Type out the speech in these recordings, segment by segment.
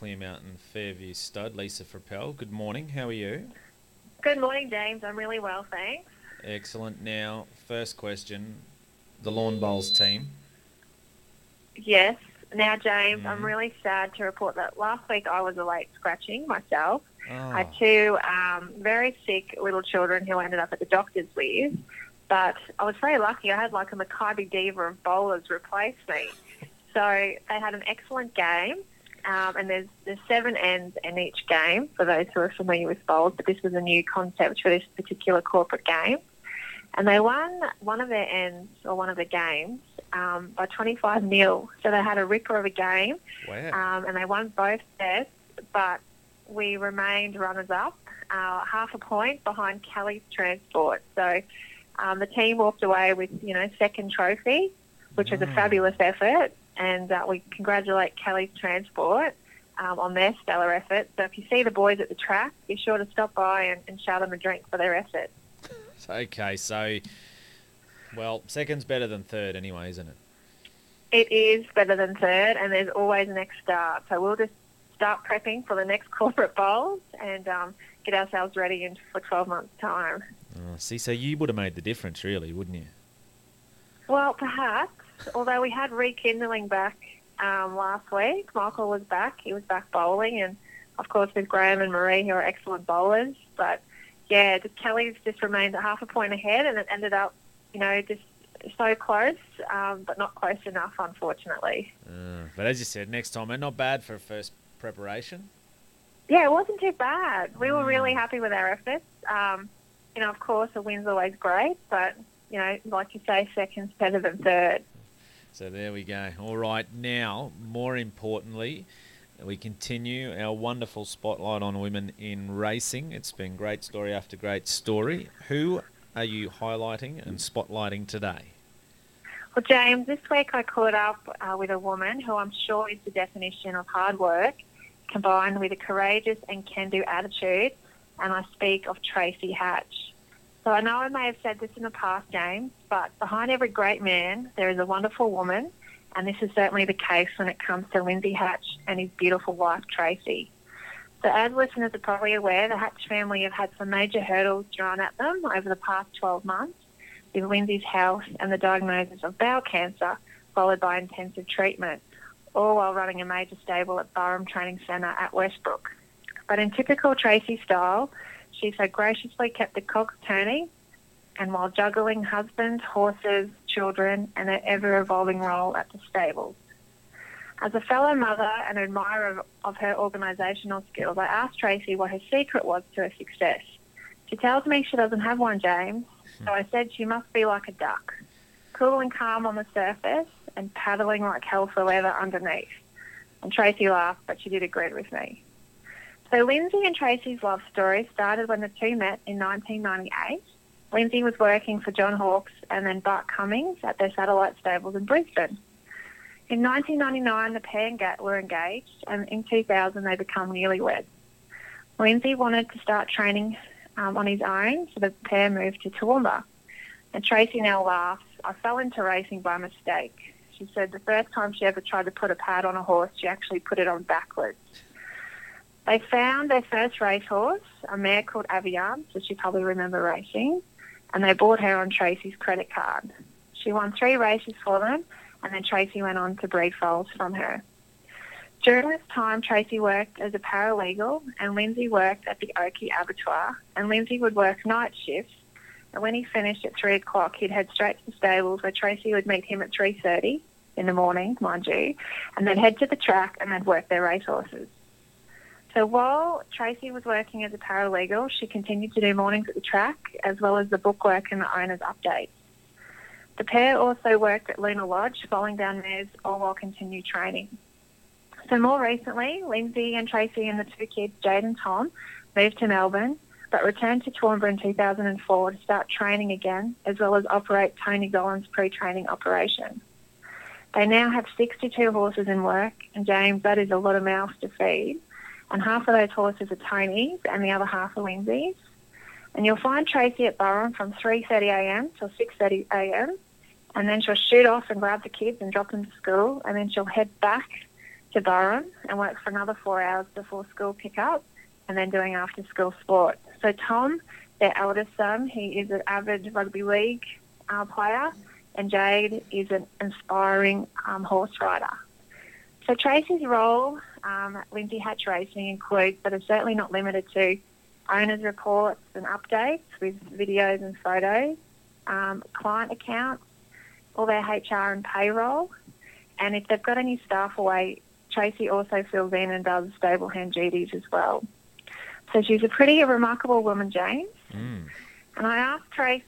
Clearmountain Fairview stud, Lisa Frappell. Good morning. How are you? Good morning, James. I'm really well, thanks. Excellent. Now, first question the Lawn Bowls team. Yes. Now, James, I'm Mhm. really sad to report that last week I was awake scratching myself. I Oh, had two um, very sick little children who I ended up at the doctor's with. But I was very lucky. I had like a Maccabi Diva of bowlers replace me. So they had an excellent game. Um, and there's, there's seven ends in each game for those who are familiar with bowls, but this was a new concept for this particular corporate game. And they won one of their ends or one of the games um, by 25 nil. So they had a ripper of a game wow. um, and they won both sets, but we remained runners up, uh, half a point behind Kelly's Transport. So um, the team walked away with, you know, second trophy, which was a Mm. fabulous effort, and uh, we congratulate Kelly's Transport um, on their stellar effort. So if you see the boys at the track, be sure to stop by and, and shout them a drink for their effort. Okay, so, well, second's better than third anyway, isn't it? It is better than third, and there's always an next start. So we'll just start prepping for the next corporate bowls and um, get ourselves ready in for 12 months' time. Oh, see, so you would have made the difference, really, wouldn't you? Well, perhaps, although we had rekindling back um, last week. Michael was back. He was back bowling, and of course with Graham and Marie, who are excellent bowlers. But yeah, Kelly's just remained a half a point ahead, and it ended up, you know, just so close, um, but not close enough, unfortunately. Uh, but as you said, next time, and not bad for first preparation. Yeah, it wasn't too bad. We were really Mm. happy with our efforts. Um, you know, of course, a win's always great, but you know, like you say, second's better than third. So there we go. All right, now, more importantly, we continue our wonderful spotlight on women in racing. It's been great story after great story. Who are you highlighting and spotlighting today? Well, James, this week I caught up uh, with a woman who I'm sure is the definition of hard work combined with a courageous and can-do attitude, and I speak of Tracy Hatch. So I know I may have said this in the past, James, but behind every great man, there is a wonderful woman, and this is certainly the case when it comes to Lindsay Hatch and his beautiful wife, Tracy. So as listeners are probably aware, the Hatch family have had some major hurdles thrown at them over the past 12 months with Lindsay's health and the diagnosis of bowel cancer, followed by intensive treatment, all while running a major stable at Burrum Training Centre at Westbrook. But in typical Tracy style, she so graciously kept the cogs turning, and while juggling husband, horses, children, and her ever-evolving role at the stables. As a fellow mother and admirer of, of her organisational skills, I asked Tracy what her secret was to her success. She tells me she doesn't have one, James, so I said she must be like a duck, cool and calm on the surface and paddling like hell for leather underneath. And Tracy laughed, but she did agree with me. So Lindsay and Tracy's love story started when the two met in 1998. Lindsay was working for John Hawkes and then Bart Cummings at their satellite stables in Brisbane. In 1999, the pair were engaged, and in 2000, they became newlyweds. Lindsay wanted to start training um, on his own, so the pair moved to Toowoomba. And Tracy now laughs. I fell into racing by mistake. She said the first time she ever tried to put a pad on a horse, she actually put it on backwards. They found their first racehorse, a mare called Avian, so she probably remember racing, and they bought her on Tracy's credit card. She won three races for them, and then Tracy went on to breed foals from her. During this time, Tracy worked as a paralegal, and Lindsay worked at the Oakey Abattoir, and Lindsay would work night shifts, and when he finished at 3 o'clock, he'd head straight to the stables where Tracy would meet him at 3.30 in the morning, mind you, and then head to the track and then work their racehorses. So while Tracy was working as a paralegal, she continued to do mornings at the track as well as the bookwork and the owner's updates. The pair also worked at Luna Lodge, falling down mares, all while continued training. So more recently, Lindsay and Tracy and the two kids, Jade and Tom, moved to Melbourne, but returned to Toowoomba in 2004 to start training again, as well as operate Tony Gollan's pre-training operation. They now have 62 horses in work, and James, that is a lot of mouths to feed. And half of those horses are Tony's, and the other half are Lindsay's. And you'll find Tracy at Burrum from 3.30am till 6.30am, and then she'll shoot off and grab the kids and drop them to school, and then she'll head back to Burren and work for another four hours before school pick-up and then doing after school sport. So Tom, their eldest son, he is an avid rugby league uh, player and Jade is an inspiring um, horse rider. So Tracy's role um, Lindsay Hatch Racing includes, but is certainly not limited to, owners' reports and updates with videos and photos, um, client accounts, all their HR and payroll, and if they've got any staff away, Tracy also fills in and does stable hand duties as well. So she's a pretty remarkable woman, James. Mm. And I asked Trace,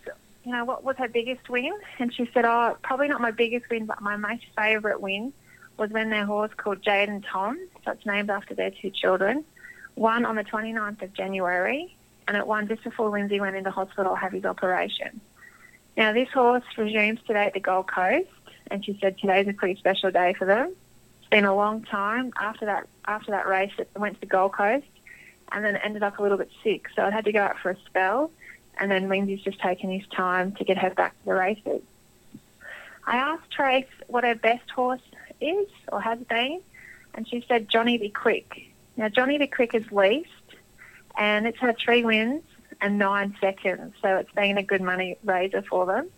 you know, what was her biggest win? And she said, oh, probably not my biggest win, but my most favourite win was when their horse called Jade and Tom, so it's named after their two children, won on the 29th of January, and it won just before Lindsay went into hospital to have his operation. Now, this horse resumes today at the Gold Coast, and she said today's a pretty special day for them. It's been a long time after that after that race. It went to the Gold Coast, and then ended up a little bit sick, so it had to go out for a spell. And then Lindsay's just taken his time to get her back to the races. I asked Trace what her best horse is or has been, and she said Johnny Be Quick. Now, Johnny the Quick is leased, and it's had three wins and nine seconds, so it's been a good money raiser for them.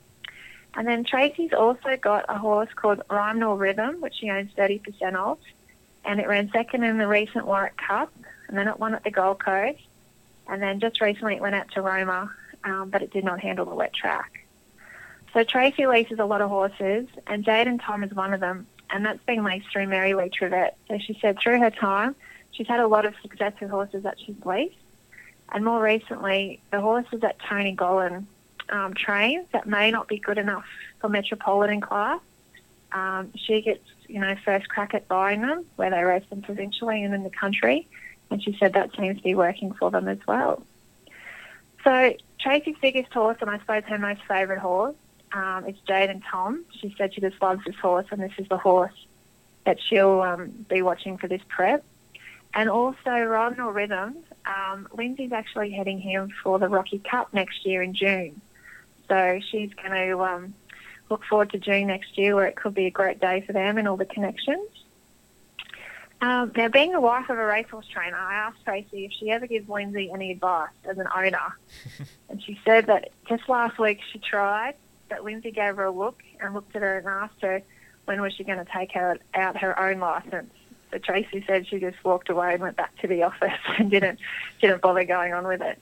And then Tracy's also got a horse called Rhyme Nor Rhythm, which she owns 30% of, and it ran second in the recent Warwick Cup, and then it won at the Gold Coast, and then just recently it went out to Roma, um, but it did not handle the wet track. So Tracy leases a lot of horses, and Jade and Tom is one of them, and that's been leased through Mary Lee Trivett. So she said through her time, she's had a lot of success with horses that she's leased, and more recently, the horses that Tony Gollan um, trains that may not be good enough for metropolitan class, um, she gets you know first crack at buying them where they race them provincially and in the country, and she said that seems to be working for them as well. So Tracy's biggest horse, and I suppose her most favourite horse, um, is Jade and Tom. She said she just loves this horse, and this is the horse that she'll um, be watching for this prep. And also Rhyme Nor Rhythm, um, Lindsay's actually heading him for the Rocky Cup next year in June. So she's going to um, look forward to June next year where it could be a great day for them and all the connections. Um, now, being the wife of a racehorse trainer, I asked Tracy if she ever gives Lindsay any advice as an owner. and she said that just last week she tried, but Lindsay gave her a look and looked at her and asked her when was she going to take out, out her own licence. So Tracy said she just walked away and went back to the office and didn't didn't bother going on with it.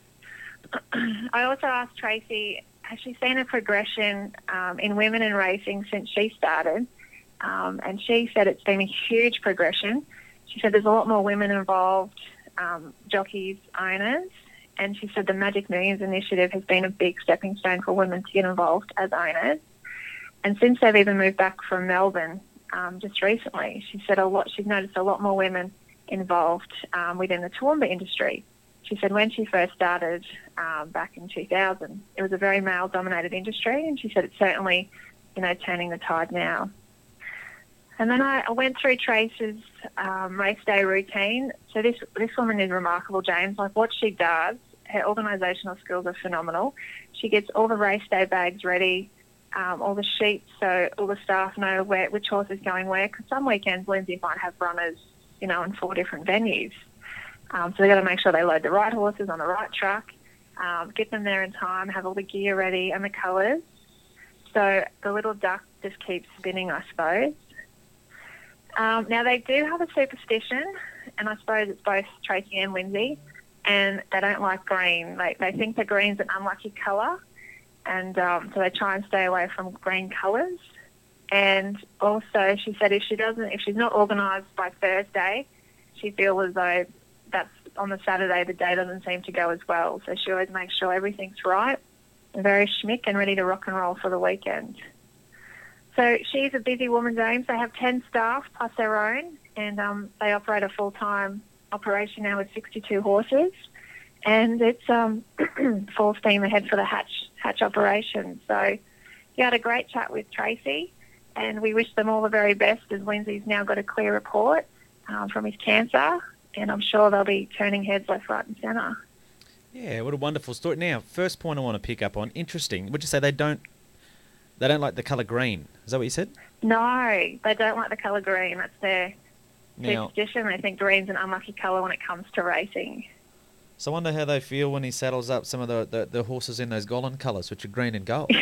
I also asked Tracy, has she seen a progression um, in women in racing since she started? Um, and she said it's been a huge progression. She said there's a lot more women involved, um, jockeys, owners, and she said the Magic Millions initiative has been a big stepping stone for women to get involved as owners. And since they've even moved back from Melbourne um, just recently, she said a lot. She's noticed a lot more women involved um, within the Toowoomba industry. She said when she first started um, back in 2000, it was a very male-dominated industry, and she said it's certainly, you know, turning the tide now. And then I, went through Trace's um, race day routine. So this this woman is remarkable, James. Like what she does, her organisational skills are phenomenal. She gets all the race day bags ready, um, all the sheets, so all the staff know where which horse is going where. Because some weekends Lindsay might have runners, you know, in four different venues. Um, so they've got to make sure they load the right horses on the right truck, um, get them there in time, have all the gear ready and the colours. So the little duck just keeps spinning, I suppose. Um, now they do have a superstition, and I suppose it's both Tracy and Lindsay, and they don't like green. They, they think that green's an unlucky colour, and um, so they try and stay away from green colours. And also, she said if she doesn't, if she's not organised by Thursday, she feels as though that's on the Saturday the day doesn't seem to go as well. So she always makes sure everything's right, very schmick and ready to rock and roll for the weekend. So she's a busy woman, James. They have 10 staff plus their own, and um, they operate a full-time operation now with 62 horses. And it's um, full steam ahead for the hatch hatch operation. So you had a great chat with Tracy, and we wish them all the very best as Lindsay's now got a clear report um, from his cancer, and I'm sure they'll be turning heads left, right, and centre. Yeah, what a wonderful story. Now, first point I want to pick up on. Interesting. Would you say they don't they don't like the colour green? Is that what you said? No, they don't like the colour green. That's their Now, superstition. They think green's an unlucky colour when it comes to racing. so I wonder how they feel when he saddles up some of the, the, the horses in those Gollan colours, which are green and gold.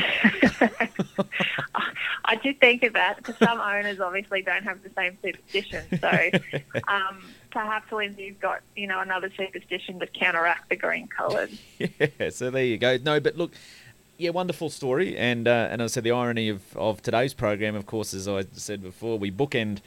I did think of that because some owners obviously don't have the same superstition. So um, perhaps Lindsay's got you know another superstition to counteract the green colours. yeah, so there you go. No, but look, yeah, wonderful story. And uh, and I said the irony of, of today's program, of course, as I said before, we bookend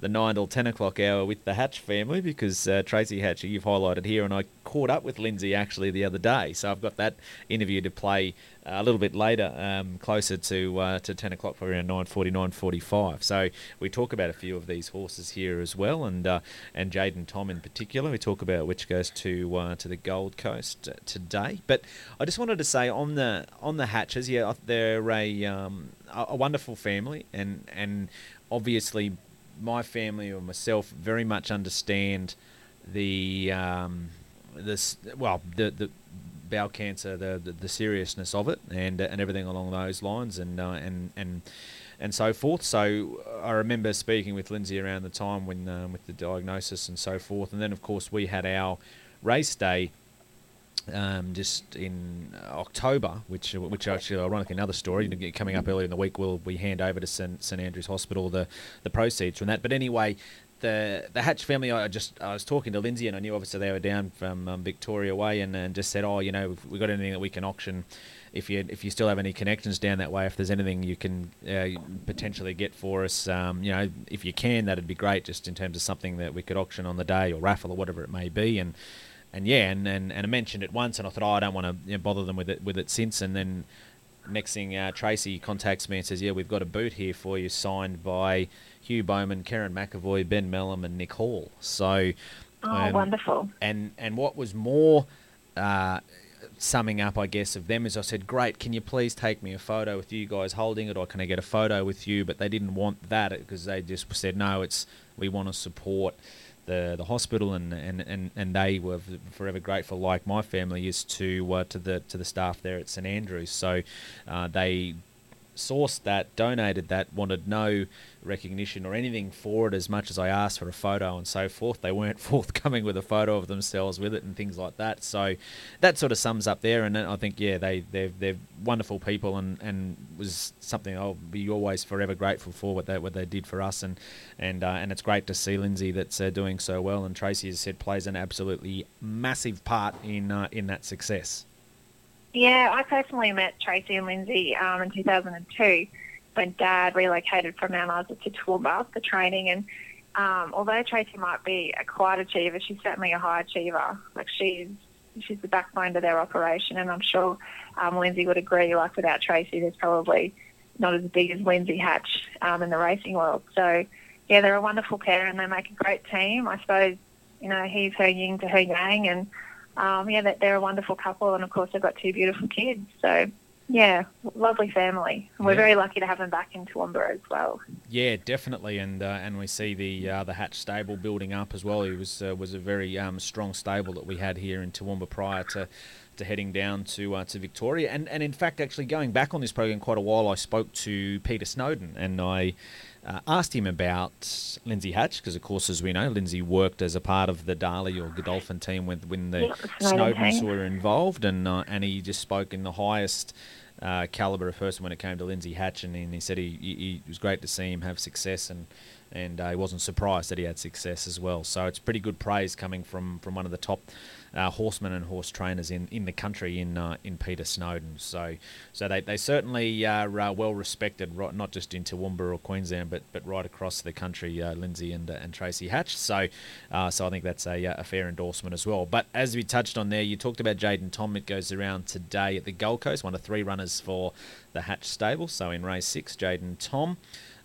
the nine till ten o'clock hour with the Hatch family because uh, Tracy Hatcher, you've highlighted here, and I caught up with Lindsay actually the other day, so I've got that interview to play uh, a little bit later, um, closer to uh, to ten o'clock, probably around 9.40, 9.45. So we talk about a few of these horses here as well, and uh, and Jade and Tom in particular. We talk about which goes to uh, to the Gold Coast today. But I just wanted to say on the on the Hatches, yeah, they're a um, a wonderful family, and and obviously my family or myself very much understand the um, this well the the bowel cancer the, the the seriousness of it and and everything along those lines and uh, and and and so forth. So I remember speaking with Lindsay around the time when um, with the diagnosis and so forth, and then of course we had our race day um, just in October, which which actually ironically another story coming up earlier in the week. Will we hand over to St, St Andrews Hospital the the proceeds from that? But anyway, the the Hatch family. I just I was talking to Lindsay, and I knew obviously they were down from um, Victoria way, and, and just said, oh, you know, we got anything that we can auction. If you if you still have any connections down that way, if there's anything you can uh, potentially get for us, um, you know, if you can, that'd be great. Just in terms of something that we could auction on the day or raffle or whatever it may be, and and yeah, and, and, and I mentioned it once, and I thought, oh, I don't want to you know, bother them with it with it since. And then next thing, uh, Tracy contacts me and says, yeah, we've got a boot here for you, signed by Hugh Bowman, Kerrin McEvoy, Ben Melham, and Nick Hall. So, Oh, um, wonderful. and and what was more uh, summing up, I guess, of them is I said, "Great, can you please take me a photo with you guys holding it, or can I get a photo with you?" But they didn't want that because they just said, "No, it's we want to support." The, the hospital and, and, and, and they were forever grateful, like my family is to uh, to the to the staff there at St Andrews. So uh, they sourced that, donated that, wanted no recognition or anything for it as much as I asked for a photo and so forth. They weren't forthcoming with a photo of themselves with it and things like that. So that sort of sums up there. And I think, yeah, they, they're, they're wonderful people and, and was something I'll be always forever grateful for what they, what they did for us. And, and, uh, and it's great to see Lindsay that's uh, doing so well. And Tracy, has said, plays an absolutely massive part in, uh, in that success. Yeah, I personally met Tracy and Lindsay um, in 2002 when Dad relocated from Mount Isa to Toowoomba for training. And um, although Tracy might be a quiet achiever, she's certainly a high achiever. Like she's she's the backbone to their operation, and I'm sure um, Lindsay would agree. Like without Tracy, there's probably not as big as Lindsay Hatch um, in the racing world. So yeah, they're a wonderful pair, and they make a great team. I suppose you know he's her yin to her yang, and um, yeah, that they're a wonderful couple, and of course they've got two beautiful kids. So yeah, lovely family. We're Yeah. very lucky to have them back in Toowoomba as well. Yeah, definitely, and uh, and we see the uh, the Hatch stable building up as well. It was uh, was a very um, strong stable that we had here in Toowoomba prior to, to heading down to uh, to Victoria. And and in fact, actually going back on this program quite a while, I spoke to Peter Snowden and I. Uh, asked him about Lindsay Hatch because, of course, as we know, Lindsay worked as a part of the Darley or Godolphin team when when the Yeah, Snowdens were involved, and uh, and he just spoke in the highest uh, caliber of person when it came to Lindsay Hatch, and, and he said he, he, he it was great to see him have success, and and uh, he wasn't surprised that he had success as well. So it's pretty good praise coming from, from one of the top uh, horsemen and horse trainers in, in the country in uh, in Peter Snowden. So so they, they certainly are uh, well respected, right, not just in Toowoomba or Queensland, but but right across the country. Uh, Lindsay and uh, and Tracy Hatch. So so I think that's a, a fair endorsement as well. But as we touched on there, you talked about Jade and Tom. It goes around today at the Gold Coast, one of three runners for the Hatch stable. So in race six, Jade and Tom.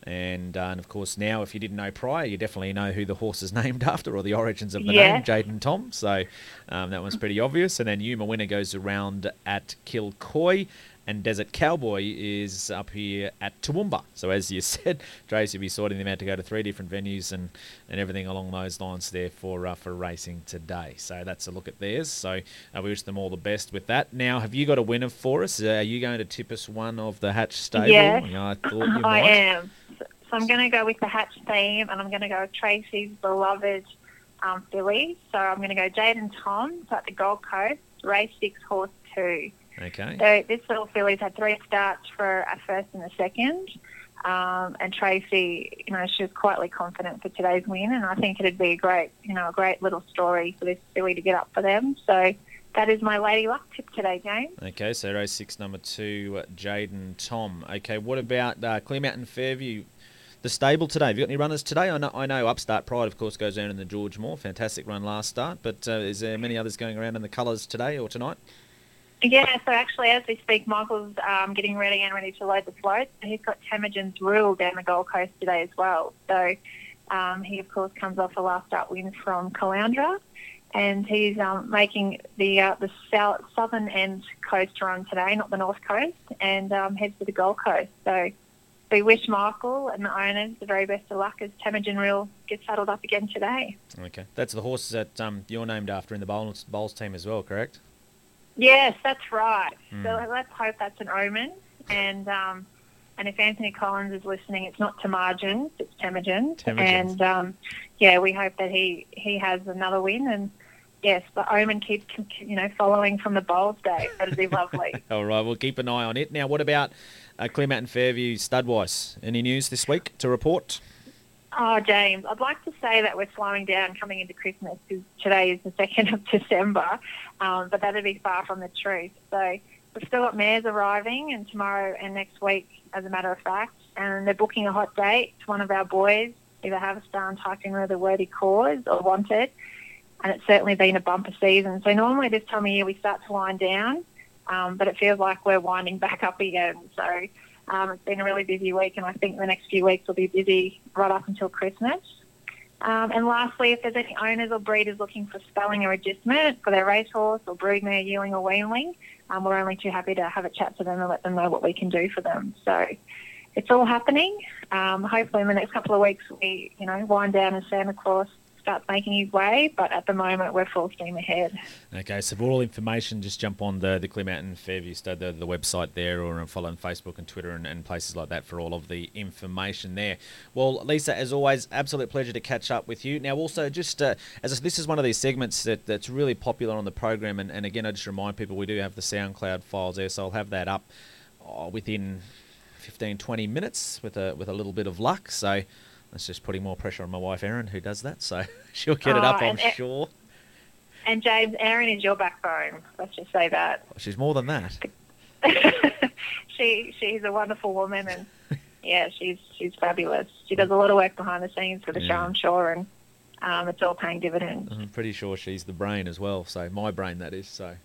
And, uh, and of course, now if you didn't know prior, you definitely know who the horse is named after or the origins of the Yeah. name, Jade and Tom. So um, that one's pretty obvious. And then Yuma Winner goes around at Kilcoy, and Desert Cowboy is up here at Toowoomba. So as you said, Tracy will be sorting them out to go to three different venues and, and everything along those lines there for uh, for racing today. So that's a look at theirs. So uh, we wish them all the best with that. Now, have you got a winner for us? Uh, are you going to tip us one of the Hatch stable? Yes. Yeah, I thought you I am. So I'm going to go with the Hatch theme, and I'm going to go with Tracy's beloved um, filly. So I'm going to go Jade and Tom at the Gold Coast, race six, horse two. Okay. So this little filly's had three starts for a first and a second. Um, and Tracy, you know, she was quietly confident for today's win, and I think it'd be a great, you know, a great little story for this filly to get up for them. So that is my Lady Luck tip today, James. Okay, so race six, number two, Jade and Tom. Okay, what about uh, Clearmountain Fairview? The stable today. Have you got any runners today? I know, I know Upstart Pride, of course, goes down in the George Moore. Fantastic run last start, but uh, is there many others going around in the colours today or tonight? Yeah, so actually, as we speak, Michael's um, getting ready and ready to load the float. He's got Temujin's Rule down the Gold Coast today as well. So um, he, of course, comes off a last start win from Caloundra, and he's um, making the uh, the south, southern end coast run today, not the north coast, and um, heads to the Gold Coast. So we wish Michael and the owners the very best of luck as Temujin Rule gets saddled up again today. Okay, that's the horse that um, you're named after in the bowls, bowls team as well, correct? Yes, that's right. Mm. So let's hope that's an omen. And um, and if Anthony Collins is listening, it's not Temujin, it's Temujin. And um, yeah, we hope that he he has another win. And yes, the omen keeps you know following from the bowls day. That'd be lovely. All right, we'll keep an eye on it. Now, what about uh, Clearmountain Fairview Studwise? Any news this week to report? Oh, James, I'd like to say that we're slowing down coming into Christmas because today is the 2nd of December, um, but that'd be far from the truth. So we've still got mares arriving and tomorrow and next week, as a matter of fact, and they're booking a hot date to one of our boys, either Haverstar and typing with a worthy cause or wanted, and it's certainly been a bumper season. So normally this time of year we start to wind down, um, but it feels like we're winding back up again. So um, it's been a really busy week, and I think the next few weeks will be busy right up until Christmas. Um, and lastly, if there's any owners or breeders looking for spelling or adjustment for their racehorse or broodmare, yearling or weanling, um, we're only too happy to have a chat to them and let them know what we can do for them. So it's all happening. Um, hopefully, in the next couple of weeks, we you know wind down and Santa Claus making his way. But at the moment, we're full steam ahead. Okay, so for all information, just jump on the, the Clear Mountain Fairview Stud, the, the website there, or follow on Facebook and Twitter and, and places like that for all of the information there. Well, Lisa, as always, absolute pleasure to catch up with you. Now, also, just uh, as this is one of these segments that, that's really popular on the program, and, and again, I just remind people we do have the SoundCloud files there, so I'll have that up oh, within 15, 20 minutes with a, with a little bit of luck. So that's just putting more pressure on my wife, Erin, who does that. So she'll get it Oh, up, I'm E- sure. And James, Erin is your backbone. Let's just say that. She's more than that. she she's a wonderful woman, and yeah, she's she's fabulous. She does a lot of work behind the scenes for the show, I'm sure, and um, it's all paying dividends. I'm pretty sure she's the brain as well. So my brain, that is. So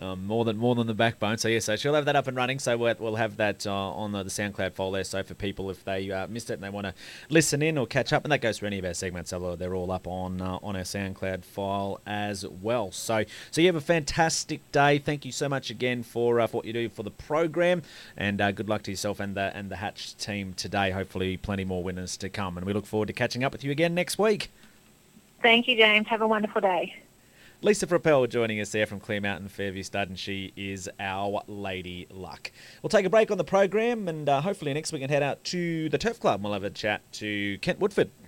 um, more than more than the backbone. So yeah, so she'll have that up and running. So we'll, we'll have that uh, on the, the SoundCloud file there. So for people if they uh, missed it and they want to listen in or catch up, and that goes for any of our segments, they're all up on uh, on our SoundCloud file as well. So so you have a fantastic day. Thank you so much again for, uh, for what you do for the program, and uh, good luck to yourself and the and the Hatch team today. Hopefully, plenty more winners to come, and we look forward to catching up with you again next week. Thank you, James. Have a wonderful day. Lisa Frappell joining us there from Clearmountain Fairview Stud, and she is our Lady Luck. We'll take a break on the program, and uh, hopefully next week we can head out to the Turf Club. and We'll have a chat to Kent Woodford